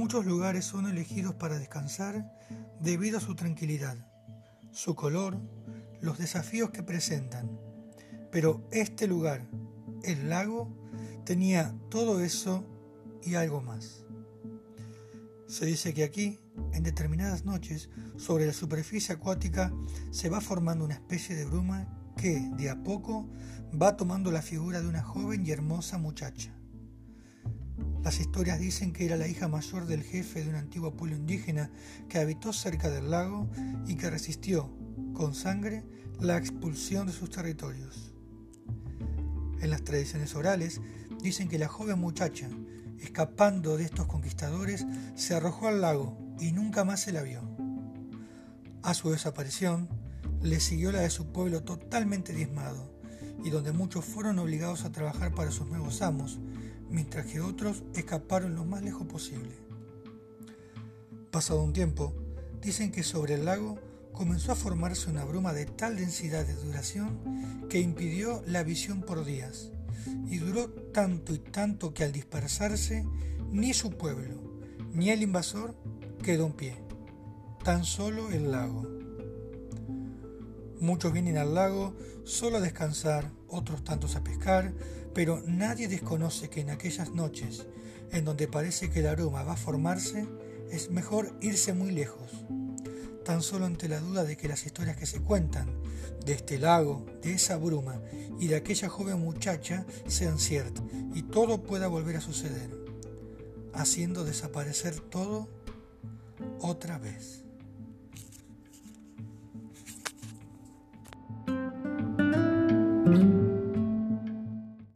Muchos lugares son elegidos para descansar debido a su tranquilidad, su color, los desafíos que presentan. Pero este lugar, el lago, tenía todo eso y algo más. Se dice que aquí, en determinadas noches, sobre la superficie acuática se va formando una especie de bruma que, de a poco, va tomando la figura de una joven y hermosa muchacha. Las historias dicen que era la hija mayor del jefe de un antiguo pueblo indígena que habitó cerca del lago y que resistió, con sangre, la expulsión de sus territorios. En las tradiciones orales dicen que la joven muchacha, escapando de estos conquistadores, se arrojó al lago y nunca más se la vio. A su desaparición, le siguió la de su pueblo totalmente diezmado, y donde muchos fueron obligados a trabajar para sus nuevos amos, mientras que otros escaparon lo más lejos posible. Pasado un tiempo, dicen que sobre el lago comenzó a formarse una bruma de tal densidad de duración que impidió la visión por días, y duró tanto y tanto que al dispersarse ni su pueblo ni el invasor quedó en pie, tan solo el lago. Muchos vienen al lago solo a descansar, otros tantos a pescar, pero nadie desconoce que en aquellas noches en donde parece que el aroma va a formarse, es mejor irse muy lejos, tan solo ante la duda de que las historias que se cuentan de este lago, de esa bruma y de aquella joven muchacha sean ciertas y todo pueda volver a suceder, haciendo desaparecer todo otra vez.